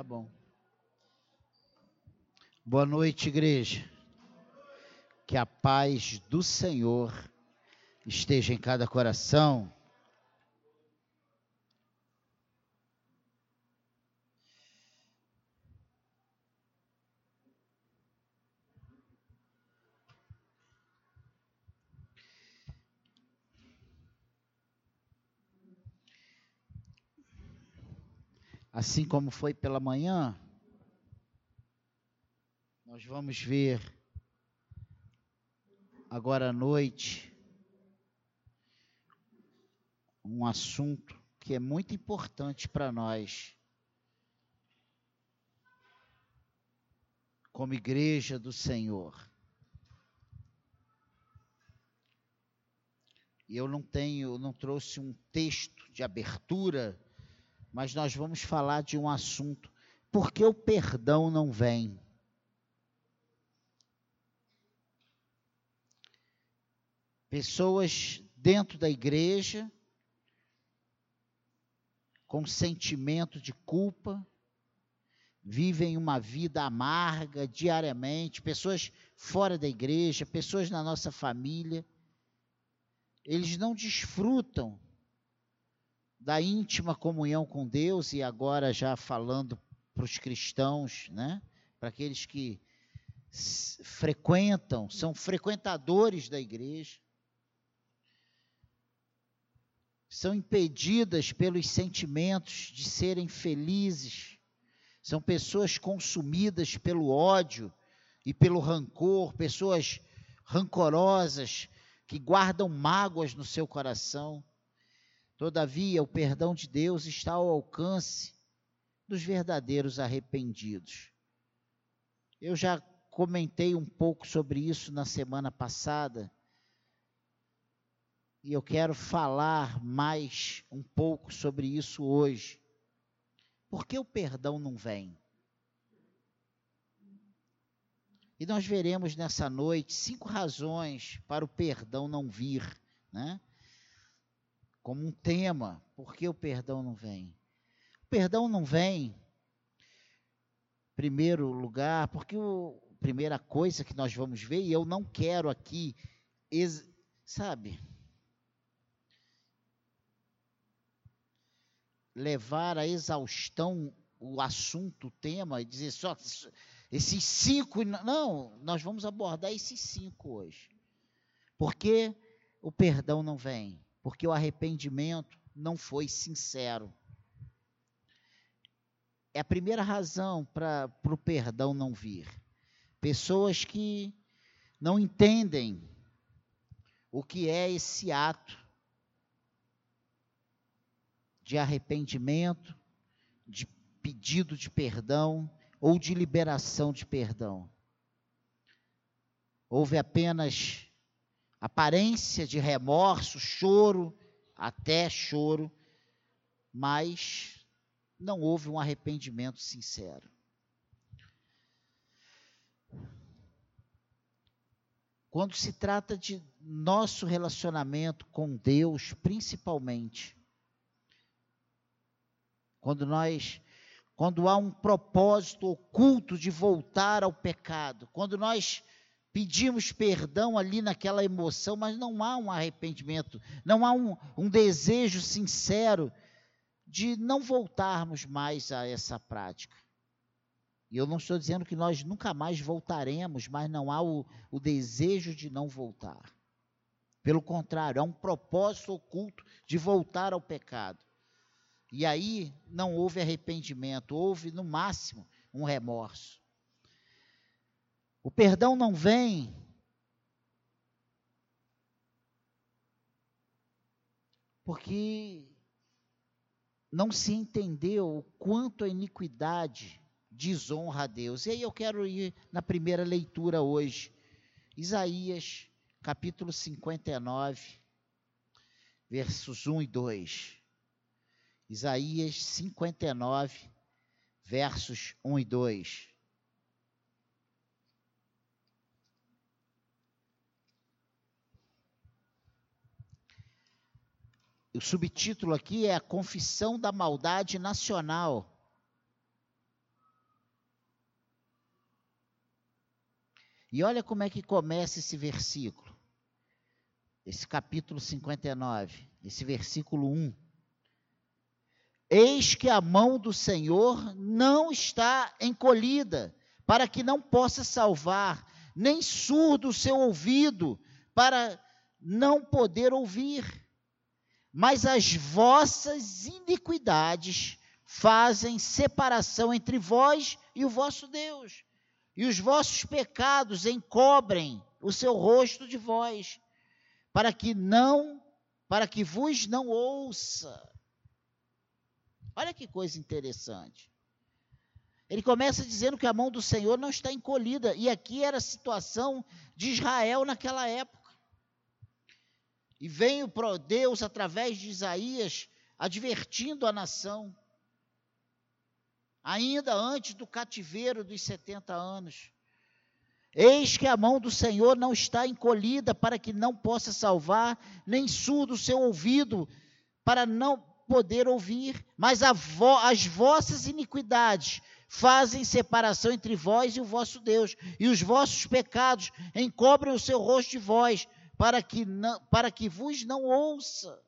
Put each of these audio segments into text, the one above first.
Tá bom. Boa noite, igreja. Que a paz do Senhor esteja em cada coração. Assim como foi pela manhã, nós vamos ver agora à noite um assunto que é muito importante para nós, como igreja do Senhor. E eu não tenho, não trouxe um texto de abertura mas nós vamos falar de um assunto: por que o perdão não vem? Pessoas dentro da igreja com sentimento de culpa, vivem uma vida amarga diariamente, pessoas fora da igreja, pessoas na nossa família, eles não desfrutam da íntima comunhão com Deus e agora já falando para os cristãos, né? Para aqueles que frequentam, são frequentadores da igreja, são impedidas pelos sentimentos de serem felizes, são pessoas consumidas pelo ódio e pelo rancor, pessoas rancorosas que guardam mágoas no seu coração Todavia, o perdão de Deus está ao alcance dos verdadeiros arrependidos. Eu já comentei um pouco sobre isso na semana passada. E eu quero falar mais um pouco sobre isso hoje. Por que o perdão não vem? E nós veremos nessa noite cinco razões para o perdão não vir, né? Como um tema. Por que o perdão não vem? O perdão não vem, primeiro lugar, porque a primeira coisa que nós vamos ver, e eu não quero aqui, sabe, levar a exaustão o assunto, o tema, e dizer só esses cinco. Não, nós vamos abordar esses cinco hoje. Porque o perdão não vem porque o arrependimento não foi sincero. É a primeira razão para o perdão não vir. Pessoas que não entendem o que é esse ato de arrependimento, de pedido de perdão ou de liberação de perdão. Houve apenas aparência de remorso, choro, até choro, mas não houve um arrependimento sincero. Quando se trata de nosso relacionamento com Deus, principalmente, quando nós quando há um propósito oculto de voltar ao pecado, quando nós pedimos perdão ali naquela emoção, mas não há um arrependimento, não há um, um desejo sincero de não voltarmos mais a essa prática. E eu não estou dizendo que nós nunca mais voltaremos, mas não há o, o desejo de não voltar. Pelo contrário, há um propósito oculto de voltar ao pecado. E aí não houve arrependimento, houve no máximo um remorso. O perdão não vem porque não se entendeu o quanto a iniquidade desonra a Deus. E aí eu quero ir na primeira leitura hoje. Isaías, capítulo 59, versos 1 e 2. Isaías 59, versos 1 e 2. o subtítulo aqui é a confissão da maldade nacional. E olha como é que começa esse versículo, esse capítulo 59, esse versículo 1. Eis que a mão do Senhor não está encolhida, para que não possa salvar, nem surdo o seu ouvido, para não poder ouvir mas as vossas iniquidades fazem separação entre vós e o vosso Deus, e os vossos pecados encobrem o seu rosto de vós, para que não, para que vos não ouça. Olha que coisa interessante. Ele começa dizendo que a mão do Senhor não está encolhida, e aqui era a situação de Israel naquela época. E vem o Deus, através de Isaías, advertindo a nação, ainda antes do cativeiro dos 70 anos. Eis que a mão do Senhor não está encolhida para que não possa salvar, nem surdo o seu ouvido para não poder ouvir, mas vo as vossas iniquidades fazem separação entre vós e o vosso Deus, e os vossos pecados encobrem o seu rosto de vós, para que, não, para que vos não ouça.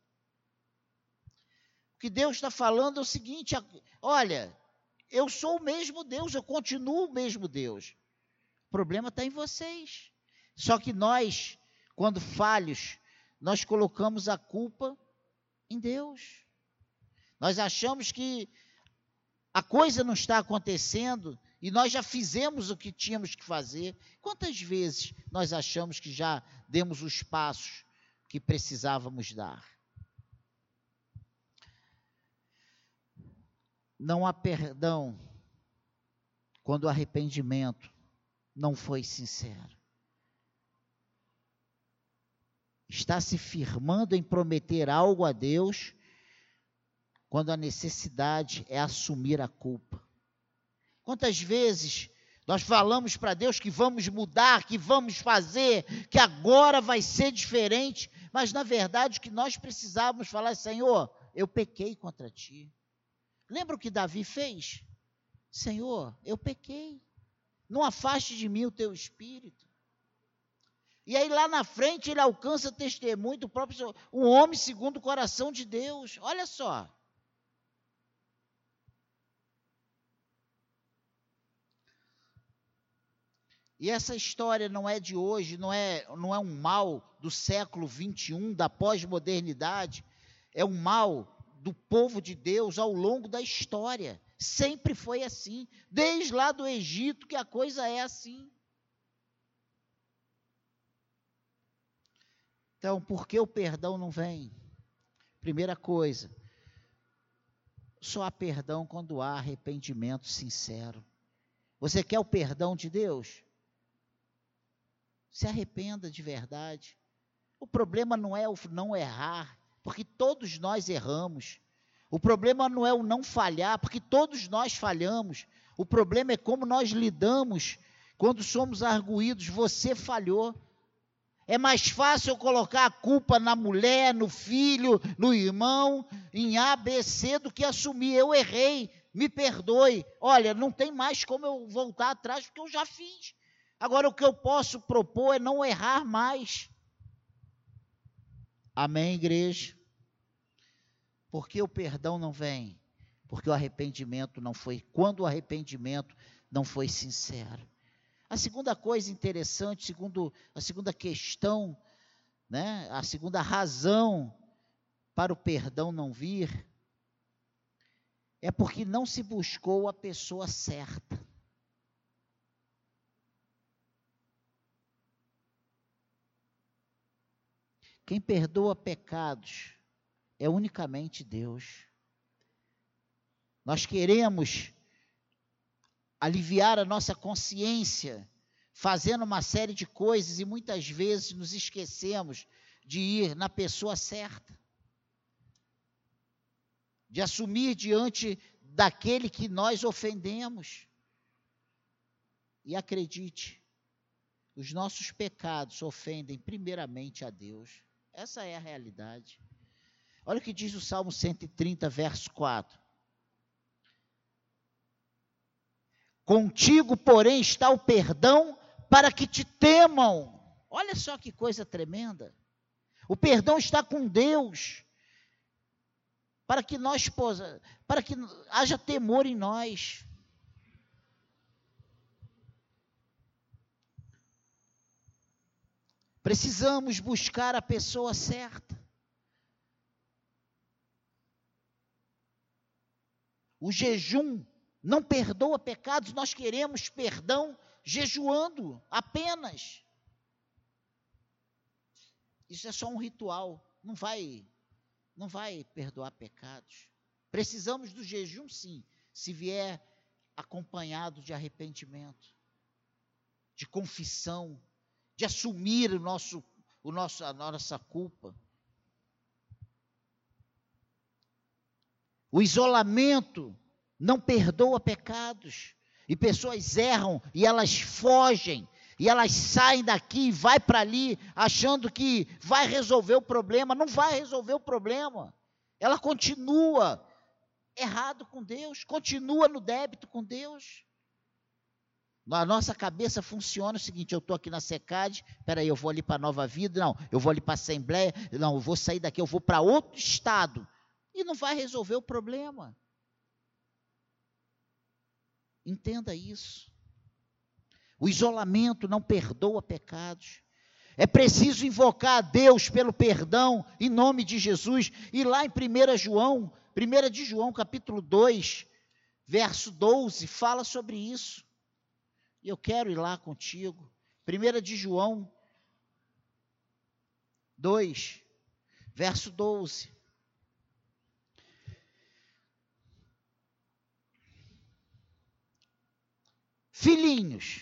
O que Deus está falando é o seguinte: olha, eu sou o mesmo Deus, eu continuo o mesmo Deus. O problema está em vocês. Só que nós, quando falhos, nós colocamos a culpa em Deus. Nós achamos que a coisa não está acontecendo e nós já fizemos o que tínhamos que fazer. Quantas vezes nós achamos que já demos os passos que precisávamos dar? Não há perdão quando o arrependimento não foi sincero. Está se firmando em prometer algo a Deus quando a necessidade é assumir a culpa. Quantas vezes nós falamos para Deus que vamos mudar, que vamos fazer, que agora vai ser diferente, mas na verdade o que nós precisávamos falar é: Senhor, eu pequei contra ti. Lembra o que Davi fez? Senhor, eu pequei. Não afaste de mim o teu espírito. E aí lá na frente ele alcança testemunho do próprio Senhor, um homem segundo o coração de Deus. Olha só. E essa história não é de hoje, não é, não é um mal do século 21, da pós-modernidade, é um mal do povo de Deus ao longo da história. Sempre foi assim, desde lá do Egito que a coisa é assim. Então, por que o perdão não vem? Primeira coisa, só há perdão quando há arrependimento sincero. Você quer o perdão de Deus? Se arrependa de verdade. O problema não é o não errar, porque todos nós erramos. O problema não é o não falhar, porque todos nós falhamos. O problema é como nós lidamos quando somos arguídos. Você falhou. É mais fácil colocar a culpa na mulher, no filho, no irmão, em A, B, C, do que assumir. Eu errei, me perdoe. Olha, não tem mais como eu voltar atrás, porque eu já fiz. Agora, o que eu posso propor é não errar mais. Amém, igreja? Porque o perdão não vem? Porque o arrependimento não foi. Quando o arrependimento não foi sincero. A segunda coisa interessante, segundo a segunda questão, né, a segunda razão para o perdão não vir, é porque não se buscou a pessoa certa. Quem perdoa pecados é unicamente Deus. Nós queremos aliviar a nossa consciência fazendo uma série de coisas e muitas vezes nos esquecemos de ir na pessoa certa. De assumir diante daquele que nós ofendemos. E acredite, os nossos pecados ofendem primeiramente a Deus. Essa é a realidade. Olha o que diz o Salmo 130, verso 4. Contigo, porém, está o perdão para que te temam. Olha só que coisa tremenda. O perdão está com Deus para que nós para que haja temor em nós. Precisamos buscar a pessoa certa. O jejum não perdoa pecados, nós queremos perdão jejuando apenas. Isso é só um ritual, não vai não vai perdoar pecados. Precisamos do jejum sim, se vier acompanhado de arrependimento, de confissão, de assumir o nosso, o nosso, a nossa culpa. O isolamento não perdoa pecados. E pessoas erram e elas fogem e elas saem daqui e vai para ali achando que vai resolver o problema, não vai resolver o problema. Ela continua errado com Deus, continua no débito com Deus. Na nossa cabeça funciona o seguinte: eu estou aqui na SECAD, peraí, eu vou ali para Nova Vida, não, eu vou ali para a Assembleia, não, eu vou sair daqui, eu vou para outro estado. E não vai resolver o problema. Entenda isso. O isolamento não perdoa pecados. É preciso invocar a Deus pelo perdão em nome de Jesus. E lá em 1 João, 1 de João, capítulo 2, verso 12, fala sobre isso. E eu quero ir lá contigo. 1 de João 2, verso 12. Filhinhos,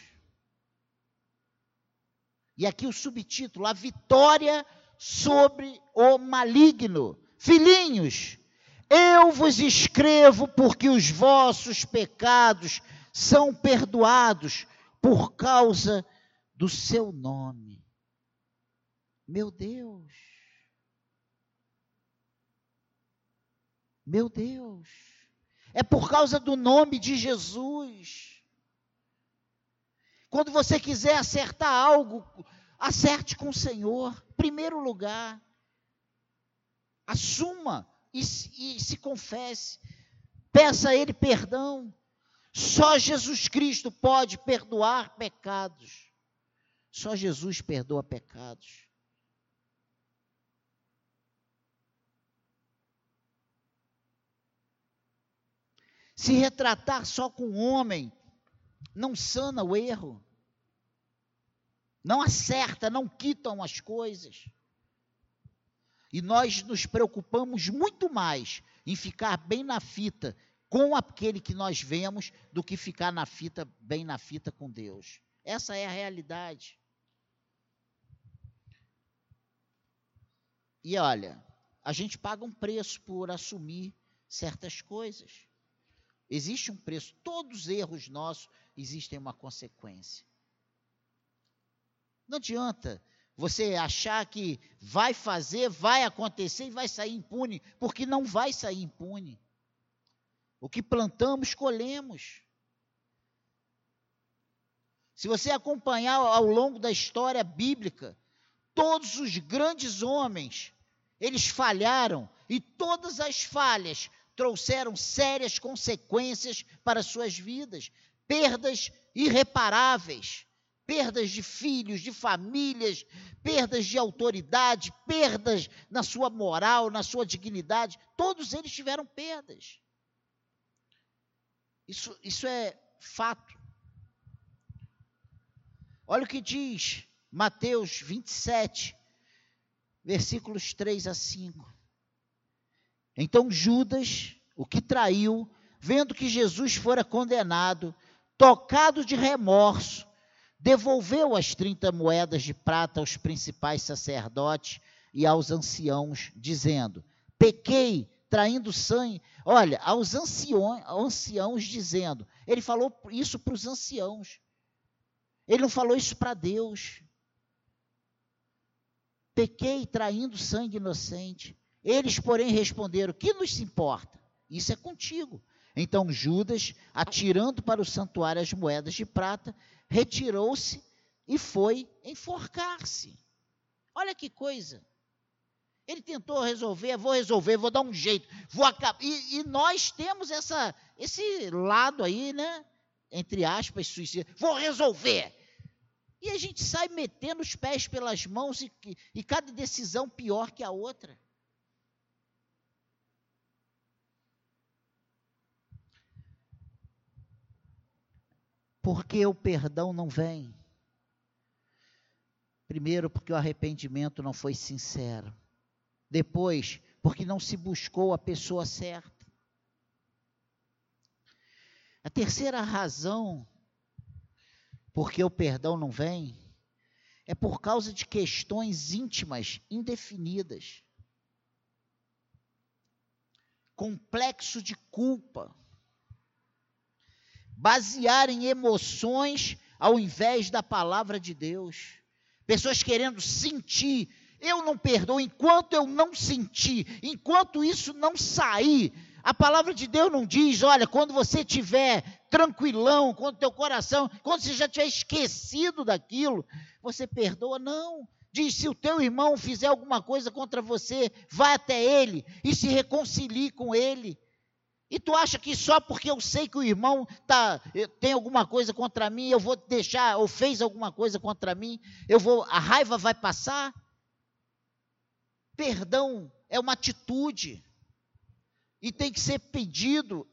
e aqui o subtítulo: A vitória sobre o maligno. Filhinhos, eu vos escrevo porque os vossos pecados são perdoados por causa do seu nome. Meu Deus. Meu Deus. É por causa do nome de Jesus. Quando você quiser acertar algo, acerte com o Senhor. Primeiro lugar, assuma e, e se confesse. Peça a Ele perdão. Só Jesus Cristo pode perdoar pecados. Só Jesus perdoa pecados. Se retratar só com o homem não sana o erro, não acerta, não quitam as coisas. E nós nos preocupamos muito mais em ficar bem na fita com aquele que nós vemos do que ficar na fita, bem na fita com Deus. Essa é a realidade. E olha, a gente paga um preço por assumir certas coisas. Existe um preço. Todos os erros nossos existem uma consequência. Não adianta você achar que vai fazer, vai acontecer e vai sair impune, porque não vai sair impune. O que plantamos, colhemos. Se você acompanhar ao longo da história bíblica, todos os grandes homens, eles falharam e todas as falhas trouxeram sérias consequências para suas vidas, perdas irreparáveis, perdas de filhos, de famílias, perdas de autoridade, perdas na sua moral, na sua dignidade, todos eles tiveram perdas. Isso, isso é fato. Olha o que diz Mateus 27, versículos 3 a 5. Então Judas, o que traiu, vendo que Jesus fora condenado, tocado de remorso, devolveu as 30 moedas de prata aos principais sacerdotes e aos anciãos, dizendo: Pequei, traindo sangue. Olha, aos anciões, anciãos dizendo. Ele falou isso para os anciãos. Ele não falou isso para Deus. Pequei traindo sangue inocente. Eles, porém, responderam: Que nos importa? Isso é contigo. Então Judas, atirando para o santuário as moedas de prata, retirou-se e foi enforcar-se. Olha que coisa. Ele tentou resolver, vou resolver, vou dar um jeito, vou acabar. E, e, nós temos essa, esse lado aí, né? Entre aspas, suicídio. Vou resolver. E a gente sai metendo os pés pelas mãos e, e cada decisão pior que a outra. Porque o perdão não vem. Primeiro, porque o arrependimento não foi sincero. Depois, porque não se buscou a pessoa certa. A terceira razão porque o perdão não vem é por causa de questões íntimas indefinidas. Complexo de culpa. Basear em emoções ao invés da palavra de Deus. Pessoas querendo sentir eu não perdoo enquanto eu não sentir, enquanto isso não sair. A palavra de Deus não diz, olha, quando você tiver tranquilão, quando teu coração, quando você já tiver esquecido daquilo, você perdoa. Não. Diz: se o teu irmão fizer alguma coisa contra você, vá até ele e se reconcilie com ele. E tu acha que só porque eu sei que o irmão tá, eh, tem alguma coisa contra mim, eu vou deixar, ou fez alguma coisa contra mim, eu vou, a raiva vai passar? Perdão é uma atitude. E tem que ser pedido,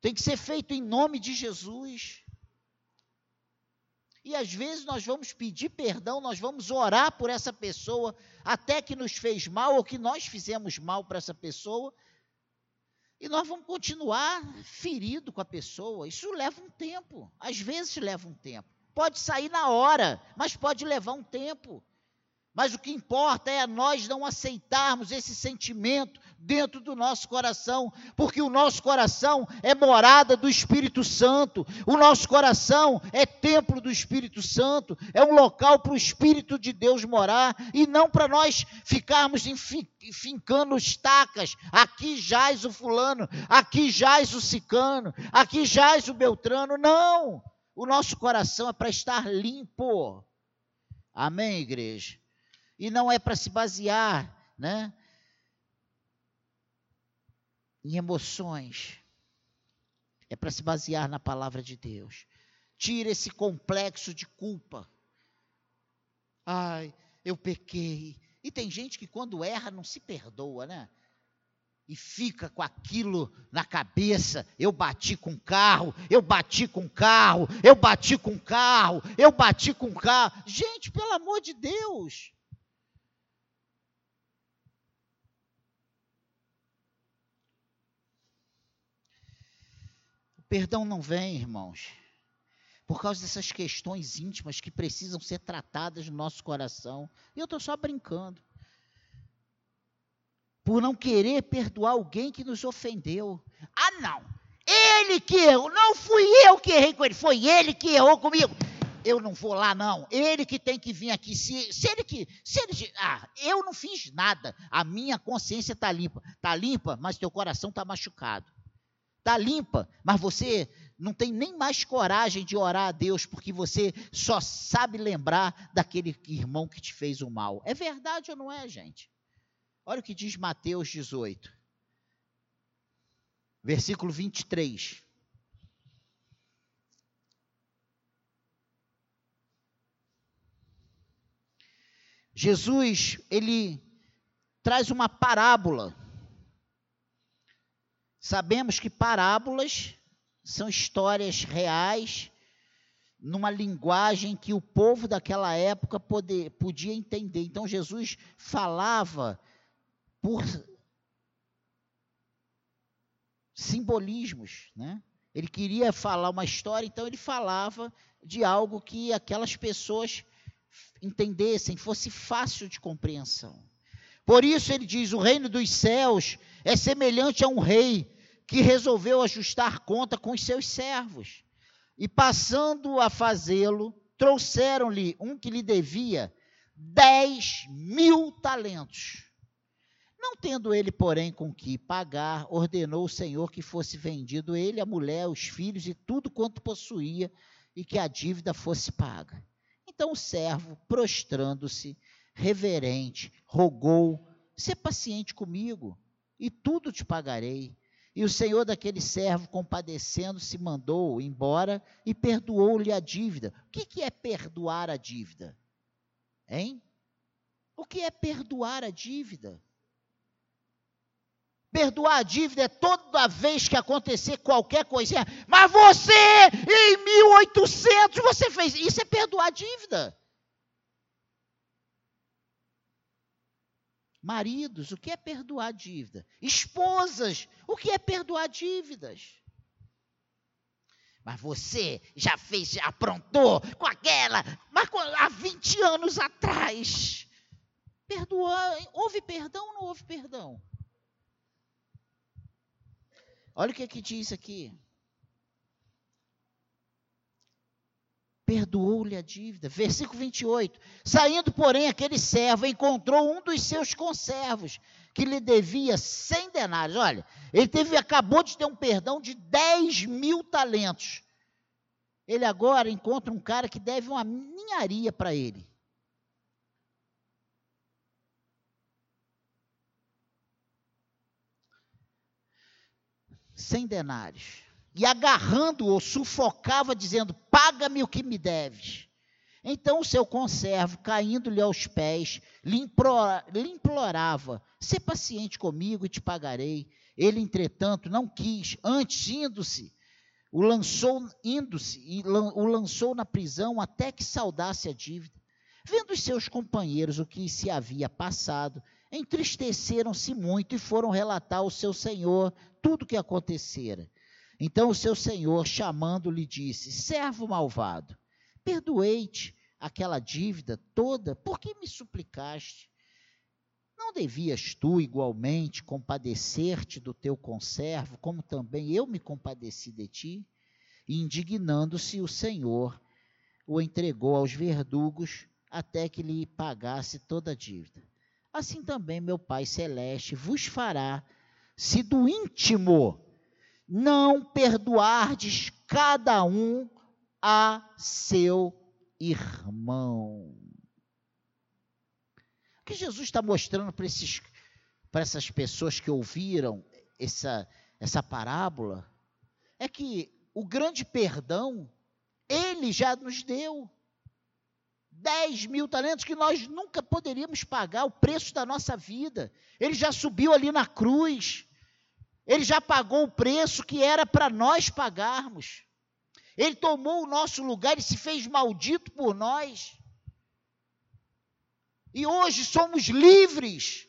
tem que ser feito em nome de Jesus. E às vezes nós vamos pedir perdão, nós vamos orar por essa pessoa, até que nos fez mal ou que nós fizemos mal para essa pessoa, e nós vamos continuar ferido com a pessoa. Isso leva um tempo, às vezes leva um tempo. Pode sair na hora, mas pode levar um tempo. Mas o que importa é nós não aceitarmos esse sentimento dentro do nosso coração, porque o nosso coração é morada do Espírito Santo, o nosso coração é templo do Espírito Santo, é um local para o Espírito de Deus morar e não para nós ficarmos fincando estacas. Aqui jaz o fulano, aqui jaz o cicano, aqui jaz o beltrano. Não! O nosso coração é para estar limpo. Amém, igreja? E não é para se basear, né, em emoções. É para se basear na palavra de Deus. Tira esse complexo de culpa. Ai, eu pequei. E tem gente que quando erra não se perdoa, né? e fica com aquilo na cabeça. Eu bati com carro, eu bati com carro, eu bati com carro, eu bati com carro. Gente, pelo amor de Deus. Perdão não vem, irmãos, por causa dessas questões íntimas que precisam ser tratadas no nosso coração. E eu estou só brincando. Por não querer perdoar alguém que nos ofendeu. Ah, não! Ele que errou, não fui eu que errei com ele, foi ele que errou comigo. Eu não vou lá, não. Ele que tem que vir aqui. Se, se ele que. Se ele, ah, eu não fiz nada. A minha consciência está limpa. Está limpa, mas teu coração está machucado está limpa, mas você não tem nem mais coragem de orar a Deus porque você só sabe lembrar daquele irmão que te fez o mal. É verdade ou não é, gente? Olha o que diz Mateus 18, versículo 23. Jesus, ele traz uma parábola Sabemos que parábolas são histórias reais, numa linguagem que o povo daquela época poder, podia entender. Então Jesus falava por simbolismos, né? Ele queria falar uma história, então ele falava de algo que aquelas pessoas entendessem, fosse fácil de compreensão. Por isso ele diz: o reino dos céus é semelhante a um rei que resolveu ajustar conta com os seus servos. E passando a fazê-lo, trouxeram-lhe um que lhe devia dez mil talentos. Não tendo ele, porém, com que pagar, ordenou o Senhor que fosse vendido ele, a mulher, os filhos e tudo quanto possuía, e que a dívida fosse paga. Então o servo, prostrando-se, reverente, rogou: "Se paciente comigo, e tudo te pagarei." E o senhor daquele servo, compadecendo-se, mandou embora e perdoou-lhe a dívida. O que, que é perdoar a dívida? Hein? O que é perdoar a dívida? Perdoar a dívida é toda vez que acontecer qualquer coisinha. Mas você, em 1800, você fez. Isso é perdoar a dívida. Maridos, o que é perdoar dívida? Esposas, o que é perdoar dívidas? Mas você já fez, já aprontou com aquela, mas há 20 anos atrás. Perdoou, houve perdão ou não houve perdão? Olha o que, é que diz aqui. Perdoou-lhe a dívida. Versículo 28. Saindo, porém, aquele servo encontrou um dos seus conservos, que lhe devia 100 denários. Olha, ele teve, acabou de ter um perdão de 10 mil talentos. Ele agora encontra um cara que deve uma ninharia para ele. Cem denários e agarrando-o, sufocava, dizendo: Paga-me o que me deves. Então o seu conservo, caindo-lhe aos pés, lhe, implora, lhe implorava: Sê paciente comigo e te pagarei. Ele, entretanto, não quis, antes indo-se, o lançou indo-se o lançou na prisão até que saudasse a dívida. Vendo os seus companheiros o que se havia passado, entristeceram-se muito e foram relatar ao seu senhor tudo o que acontecera. Então o seu senhor, chamando-lhe, disse: Servo malvado, perdoei-te aquela dívida toda, por que me suplicaste? Não devias tu igualmente compadecer-te do teu conservo, como também eu me compadeci de ti? Indignando-se, o Senhor o entregou aos verdugos até que lhe pagasse toda a dívida. Assim também meu Pai Celeste vos fará, se do íntimo não perdoardes cada um a seu irmão. O que Jesus está mostrando para, esses, para essas pessoas que ouviram essa, essa parábola é que o grande perdão, ele já nos deu. 10 mil talentos que nós nunca poderíamos pagar o preço da nossa vida. Ele já subiu ali na cruz. Ele já pagou o preço que era para nós pagarmos. Ele tomou o nosso lugar e se fez maldito por nós. E hoje somos livres,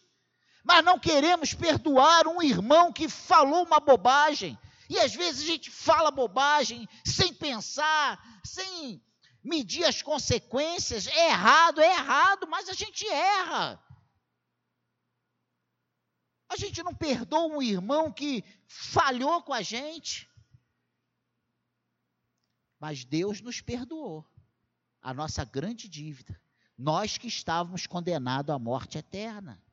mas não queremos perdoar um irmão que falou uma bobagem. E às vezes a gente fala bobagem sem pensar, sem medir as consequências. É errado, é errado, mas a gente erra. A gente não perdoa um irmão que falhou com a gente. Mas Deus nos perdoou a nossa grande dívida. Nós que estávamos condenados à morte eterna.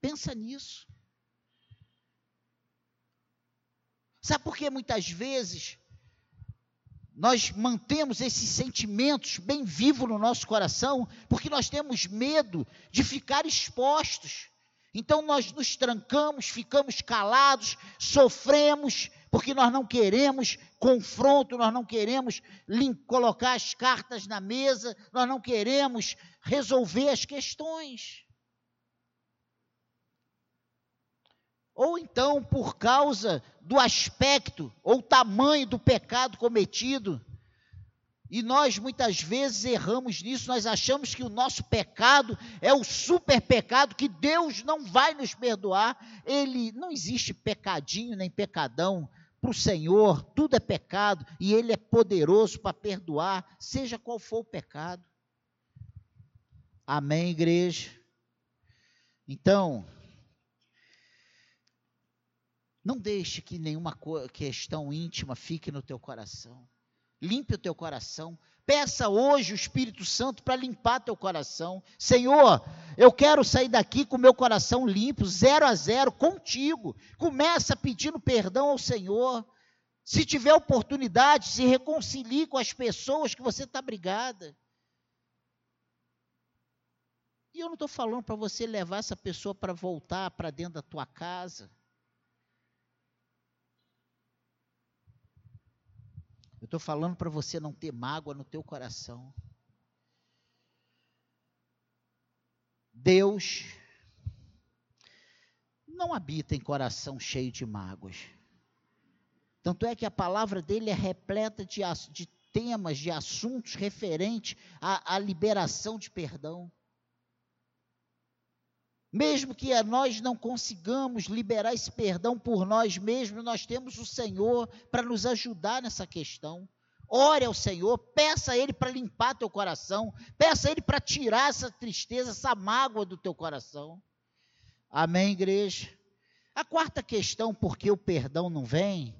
Pensa nisso. Sabe por que muitas vezes nós mantemos esses sentimentos bem vivos no nosso coração? Porque nós temos medo de ficar expostos. Então nós nos trancamos, ficamos calados, sofremos, porque nós não queremos confronto, nós não queremos colocar as cartas na mesa, nós não queremos resolver as questões. Ou então, por causa do aspecto ou tamanho do pecado cometido, e nós muitas vezes erramos nisso, nós achamos que o nosso pecado é o super pecado, que Deus não vai nos perdoar. Ele não existe pecadinho nem pecadão para o Senhor, tudo é pecado e Ele é poderoso para perdoar, seja qual for o pecado. Amém, igreja? Então, não deixe que nenhuma questão íntima fique no teu coração Limpe o teu coração. Peça hoje o Espírito Santo para limpar teu coração. Senhor, eu quero sair daqui com meu coração limpo, zero a zero, contigo. Começa pedindo perdão ao Senhor. Se tiver oportunidade, se reconcilie com as pessoas que você está brigada. E eu não estou falando para você levar essa pessoa para voltar para dentro da tua casa. Eu estou falando para você não ter mágoa no teu coração. Deus não habita em coração cheio de mágoas. Tanto é que a palavra dele é repleta de, de temas, de assuntos referentes à, à liberação de perdão. Mesmo que nós não consigamos liberar esse perdão por nós mesmos, nós temos o Senhor para nos ajudar nessa questão. Ore ao Senhor, peça a Ele para limpar teu coração, peça a Ele para tirar essa tristeza, essa mágoa do teu coração. Amém, igreja? A quarta questão, por que o perdão não vem,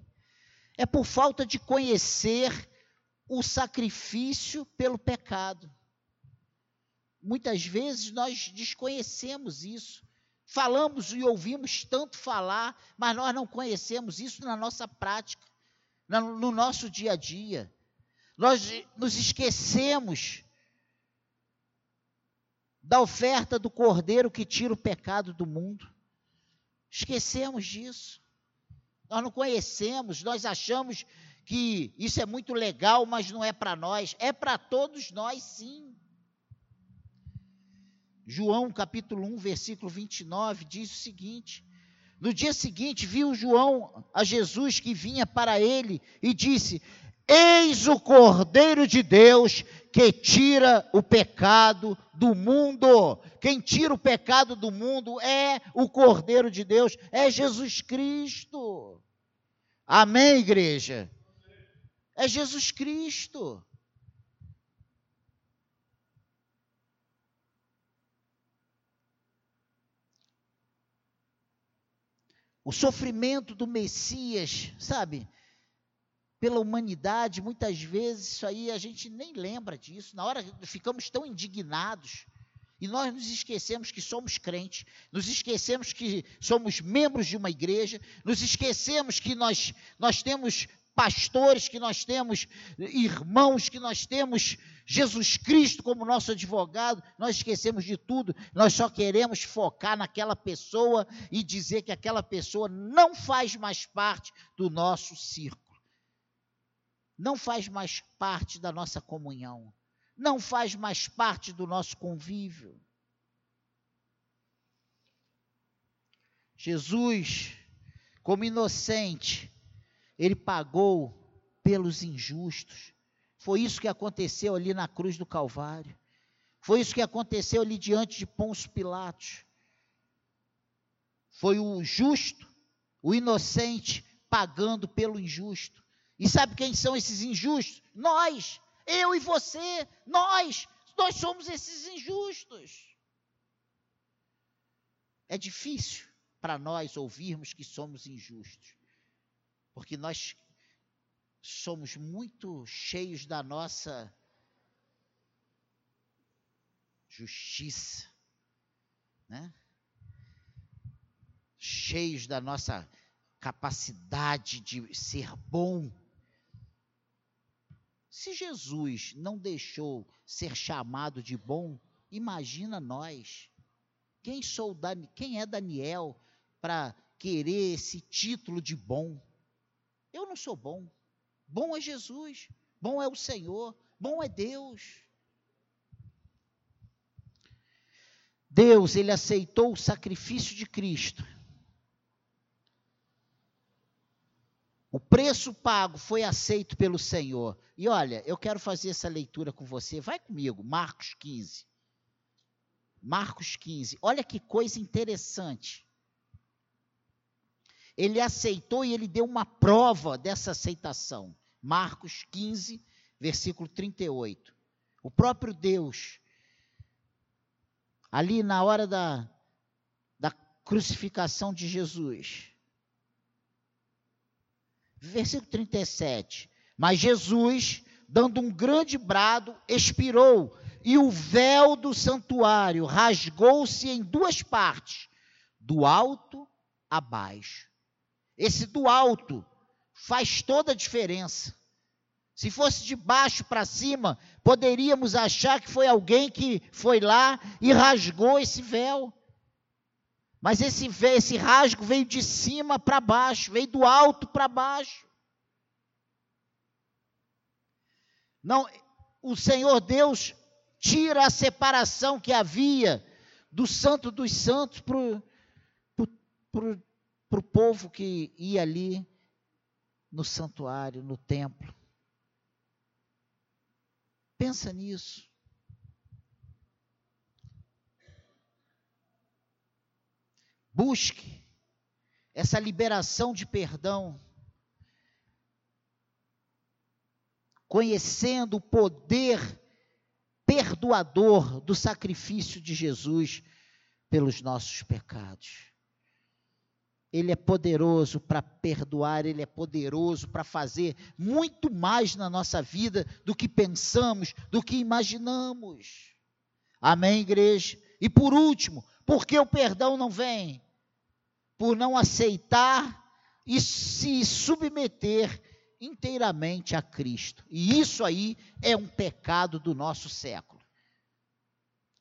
é por falta de conhecer o sacrifício pelo pecado. Muitas vezes nós desconhecemos isso. Falamos e ouvimos tanto falar, mas nós não conhecemos isso na nossa prática, no nosso dia a dia. Nós nos esquecemos da oferta do Cordeiro que tira o pecado do mundo. Esquecemos disso. Nós não conhecemos, nós achamos que isso é muito legal, mas não é para nós. É para todos nós, sim. João capítulo 1, versículo 29 diz o seguinte: No dia seguinte viu João a Jesus que vinha para ele e disse: Eis o Cordeiro de Deus que tira o pecado do mundo. Quem tira o pecado do mundo é o Cordeiro de Deus, é Jesus Cristo. Amém, igreja? É Jesus Cristo. O sofrimento do Messias, sabe? Pela humanidade, muitas vezes isso aí a gente nem lembra disso. Na hora ficamos tão indignados e nós nos esquecemos que somos crentes, nos esquecemos que somos membros de uma igreja, nos esquecemos que nós, nós temos pastores, que nós temos irmãos, que nós temos Jesus Cristo como nosso advogado, nós esquecemos de tudo, nós só queremos focar naquela pessoa e dizer que aquela pessoa não faz mais parte do nosso círculo, não faz mais parte da nossa comunhão, não faz mais parte do nosso convívio. Jesus, como inocente, ele pagou pelos injustos. Foi isso que aconteceu ali na cruz do Calvário. Foi isso que aconteceu ali diante de Pôncio Pilatos. Foi o justo, o inocente, pagando pelo injusto. E sabe quem são esses injustos? Nós, eu e você, nós, nós somos esses injustos. É difícil para nós ouvirmos que somos injustos, porque nós somos muito cheios da nossa justiça, né? cheios da nossa capacidade de ser bom. Se Jesus não deixou ser chamado de bom, imagina nós. Quem, sou, quem é Daniel para querer esse título de bom? Eu não sou bom. Bom é Jesus, bom é o Senhor, bom é Deus. Deus, ele aceitou o sacrifício de Cristo. O preço pago foi aceito pelo Senhor. E olha, eu quero fazer essa leitura com você. Vai comigo, Marcos 15. Marcos 15. Olha que coisa interessante ele aceitou e ele deu uma prova dessa aceitação. Marcos 15, versículo 38. O próprio Deus, ali na hora da, da crucificação de Jesus. Versículo 37. Mas Jesus, dando um grande brado, expirou, e o véu do santuário rasgou-se em duas partes, do alto a baixo esse do alto faz toda a diferença. Se fosse de baixo para cima, poderíamos achar que foi alguém que foi lá e rasgou esse véu. Mas esse, esse rasgo veio de cima para baixo, veio do alto para baixo. Não, o Senhor Deus tira a separação que havia do santo dos santos para o povo que ia ali no santuário, no templo. Pensa nisso. Busque essa liberação de perdão, conhecendo o poder perdoador do sacrifício de Jesus pelos nossos pecados. Ele é poderoso para perdoar, ele é poderoso para fazer muito mais na nossa vida do que pensamos, do que imaginamos. Amém, igreja? E por último, por que o perdão não vem? Por não aceitar e se submeter inteiramente a Cristo. E isso aí é um pecado do nosso século,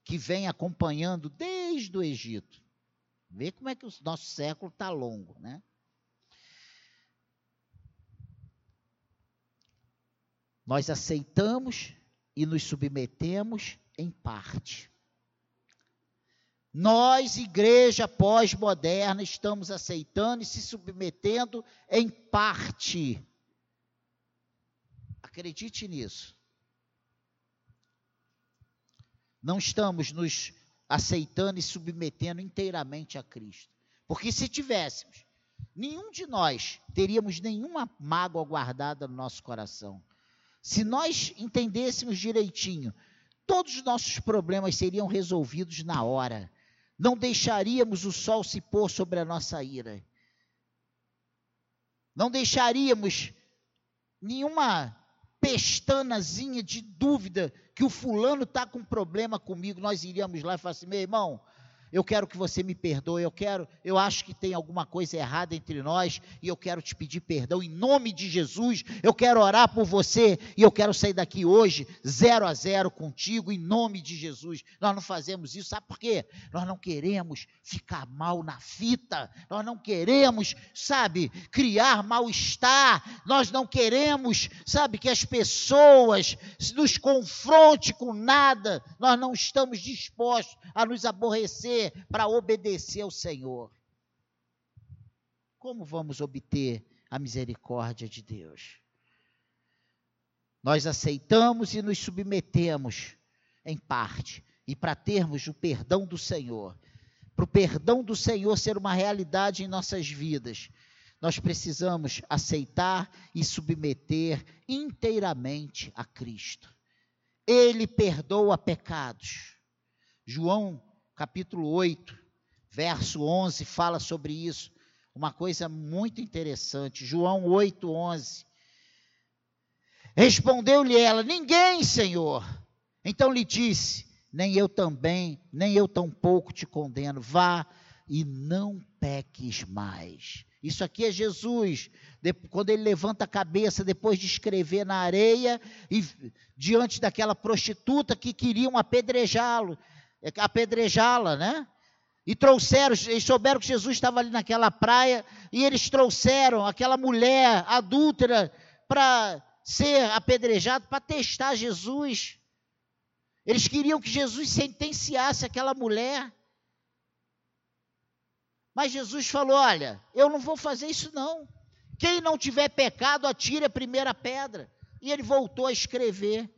que vem acompanhando desde o Egito. Vê como é que o nosso século está longo, né? Nós aceitamos e nos submetemos em parte. Nós, igreja pós-moderna, estamos aceitando e se submetendo em parte. Acredite nisso. Não estamos nos aceitando e submetendo inteiramente a Cristo. Porque se tivéssemos, nenhum de nós teríamos nenhuma mágoa guardada no nosso coração. Se nós entendêssemos direitinho, todos os nossos problemas seriam resolvidos na hora. Não deixaríamos o sol se pôr sobre a nossa ira. Não deixaríamos nenhuma pestanazinha de dúvida que o fulano está com problema comigo, nós iríamos lá e falar assim, meu irmão, eu quero que você me perdoe, eu quero, eu acho que tem alguma coisa errada entre nós e eu quero te pedir perdão em nome de Jesus. Eu quero orar por você e eu quero sair daqui hoje zero a zero contigo em nome de Jesus. Nós não fazemos isso, sabe por quê? Nós não queremos ficar mal na fita. Nós não queremos, sabe, criar mal-estar. Nós não queremos, sabe, que as pessoas nos confronte com nada. Nós não estamos dispostos a nos aborrecer para obedecer ao Senhor. Como vamos obter a misericórdia de Deus? Nós aceitamos e nos submetemos em parte, e para termos o perdão do Senhor, para o perdão do Senhor ser uma realidade em nossas vidas, nós precisamos aceitar e submeter inteiramente a Cristo. Ele perdoa pecados. João capítulo 8, verso 11, fala sobre isso. Uma coisa muito interessante. João 8, 11. Respondeu-lhe ela: Ninguém, Senhor. Então lhe disse: Nem eu também, nem eu tampouco te condeno. Vá e não peques mais. Isso aqui é Jesus, quando ele levanta a cabeça depois de escrever na areia e diante daquela prostituta que queriam apedrejá-lo. É apedrejá-la, né? E trouxeram, eles souberam que Jesus estava ali naquela praia, e eles trouxeram aquela mulher adúltera para ser apedrejado, para testar Jesus. Eles queriam que Jesus sentenciasse aquela mulher. Mas Jesus falou: Olha, eu não vou fazer isso não. Quem não tiver pecado, atire a primeira pedra. E ele voltou a escrever.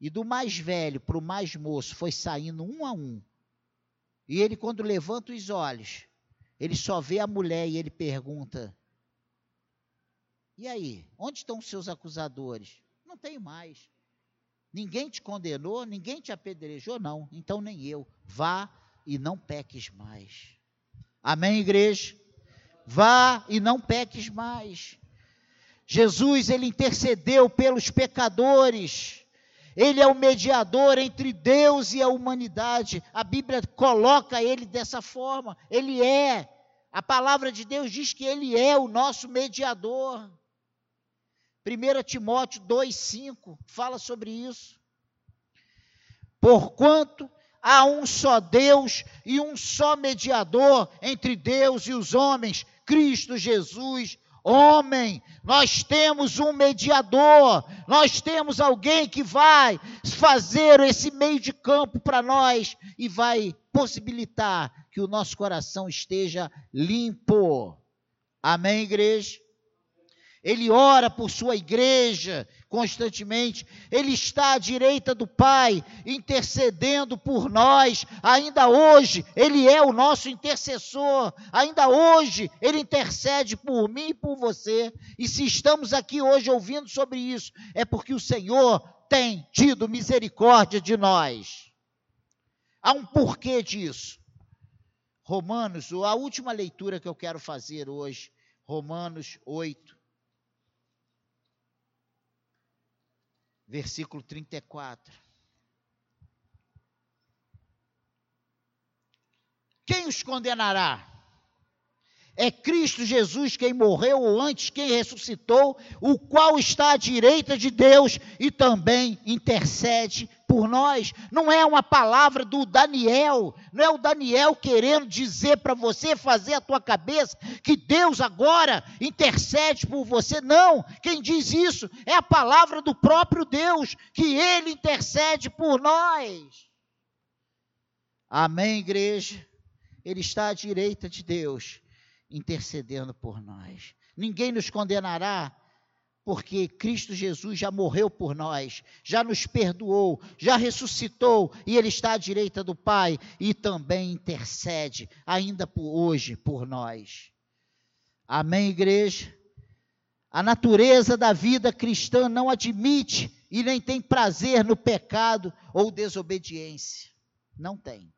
E do mais velho para o mais moço foi saindo um a um. E ele, quando levanta os olhos, ele só vê a mulher e ele pergunta: E aí, onde estão os seus acusadores? Não tenho mais. Ninguém te condenou, ninguém te apedrejou, não. Então nem eu. Vá e não peques mais. Amém, igreja? Vá e não peques mais. Jesus, ele intercedeu pelos pecadores. Ele é o mediador entre Deus e a humanidade. A Bíblia coloca ele dessa forma. Ele é. A palavra de Deus diz que ele é o nosso mediador. 1 Timóteo 2,5 fala sobre isso. Porquanto há um só Deus e um só mediador entre Deus e os homens, Cristo Jesus, homem. Nós temos um mediador, nós temos alguém que vai fazer esse meio de campo para nós e vai possibilitar que o nosso coração esteja limpo. Amém, igreja? Ele ora por sua igreja constantemente, ele está à direita do Pai, intercedendo por nós. Ainda hoje, ele é o nosso intercessor. Ainda hoje, ele intercede por mim e por você. E se estamos aqui hoje ouvindo sobre isso, é porque o Senhor tem tido misericórdia de nós. Há um porquê disso. Romanos, a última leitura que eu quero fazer hoje, Romanos 8, versículo 34. Quem os condenará? É Cristo Jesus quem morreu ou antes quem ressuscitou, o qual está à direita de Deus e também intercede por nós. Não é uma palavra do Daniel, não é o Daniel querendo dizer para você, fazer a tua cabeça, que Deus agora intercede por você. Não, quem diz isso é a palavra do próprio Deus, que ele intercede por nós. Amém, igreja? Ele está à direita de Deus intercedendo por nós. Ninguém nos condenará, porque Cristo Jesus já morreu por nós, já nos perdoou, já ressuscitou e Ele está à direita do Pai e também intercede, ainda por hoje, por nós. Amém, igreja? A natureza da vida cristã não admite e nem tem prazer no pecado ou desobediência. Não tem.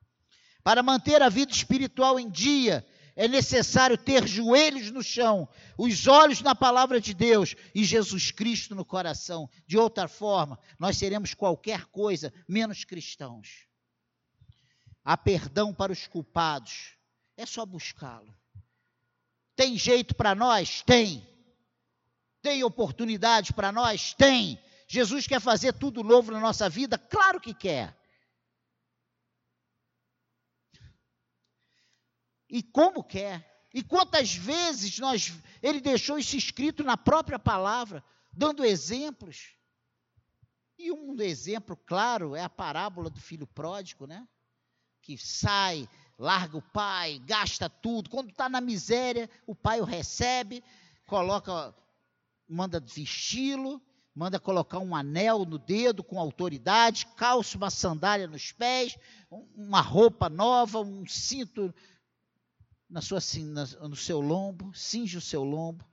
Para manter a vida espiritual em dia, é necessário ter joelhos no chão, os olhos na palavra de Deus e Jesus Cristo no coração. De outra forma, nós seremos qualquer coisa menos cristãos. Há perdão para os culpados, é só buscá-lo. Tem jeito para nós? Tem. Tem oportunidade para nós? Tem. Jesus quer fazer tudo novo na nossa vida? Claro que quer. E como quer. E quantas vezes nós, ele deixou isso escrito na própria palavra, dando exemplos. E um exemplo claro é a parábola do filho pródigo, né? Que sai, larga o pai, gasta tudo. Quando está na miséria, o pai o recebe, coloca, manda vesti-lo, manda colocar um anel no dedo com autoridade, calça uma sandália nos pés, uma roupa nova, um cinto na sua, no seu lombo, cinge o seu lombo.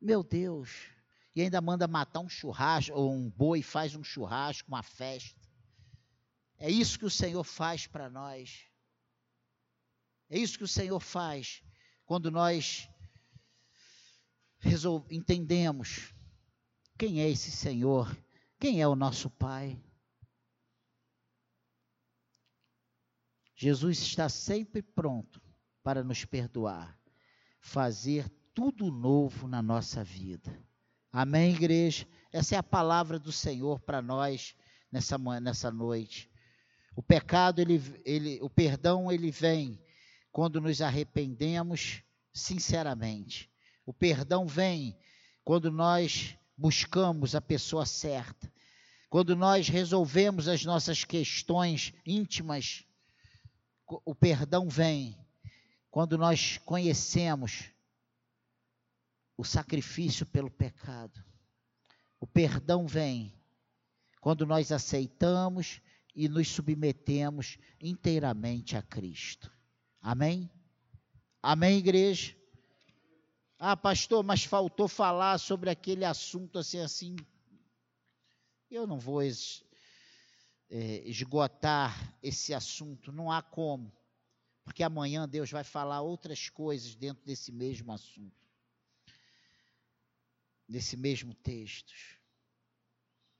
Meu Deus. E ainda manda matar um churrasco, ou um boi, faz um churrasco, uma festa. É isso que o Senhor faz para nós. É isso que o Senhor faz quando nós entendemos quem é esse Senhor, quem é o nosso Pai. Jesus está sempre pronto para nos perdoar, fazer tudo novo na nossa vida. Amém, igreja? Essa é a palavra do Senhor para nós nessa, nessa noite. O pecado, ele, ele, o perdão, ele vem quando nos arrependemos sinceramente. O perdão vem quando nós buscamos a pessoa certa, quando nós resolvemos as nossas questões íntimas. O perdão vem quando nós conhecemos o sacrifício pelo pecado. O perdão vem quando nós aceitamos e nos submetemos inteiramente a Cristo. Amém? Amém, igreja? Ah, pastor, mas faltou falar sobre aquele assunto assim, assim. Eu não vou é, esgotar esse assunto, não há como porque amanhã Deus vai falar outras coisas dentro desse mesmo assunto, desse mesmo texto.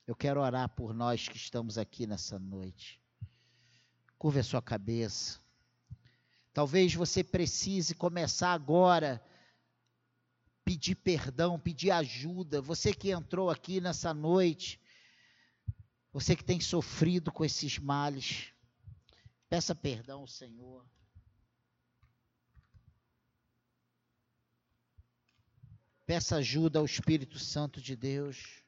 Eu quero orar por nós que estamos aqui nessa noite. Curva a sua cabeça. Talvez você precise começar agora pedir perdão, pedir ajuda. Você que entrou aqui nessa noite, você que tem sofrido com esses males, peça perdão ao Senhor. Peça ajuda ao Espírito Santo de Deus.